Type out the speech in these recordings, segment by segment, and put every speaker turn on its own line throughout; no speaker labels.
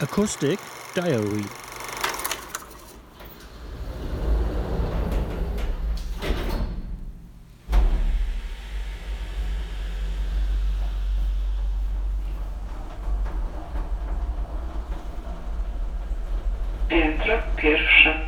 Acoustic Diary
Piętro pierwsze.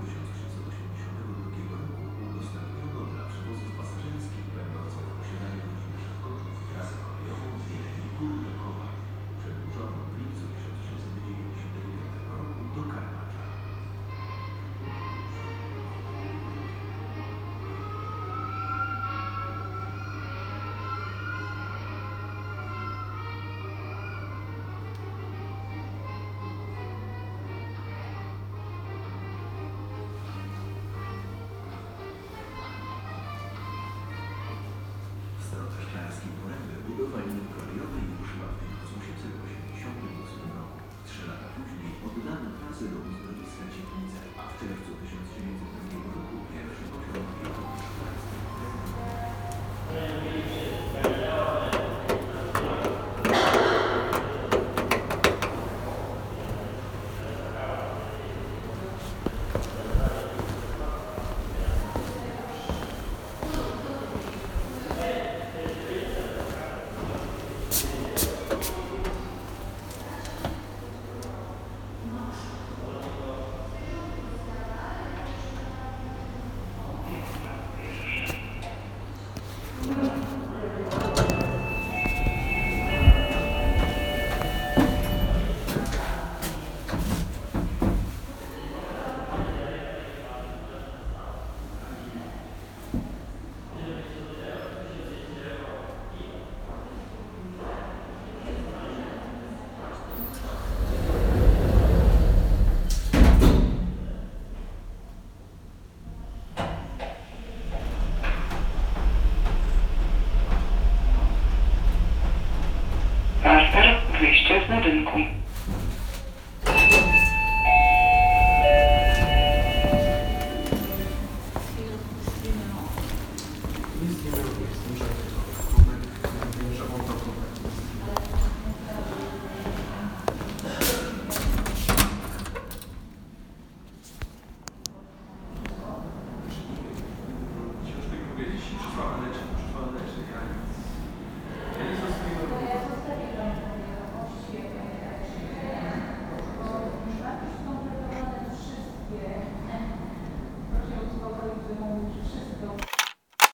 W 自融合的一次的经历在啊这个
分後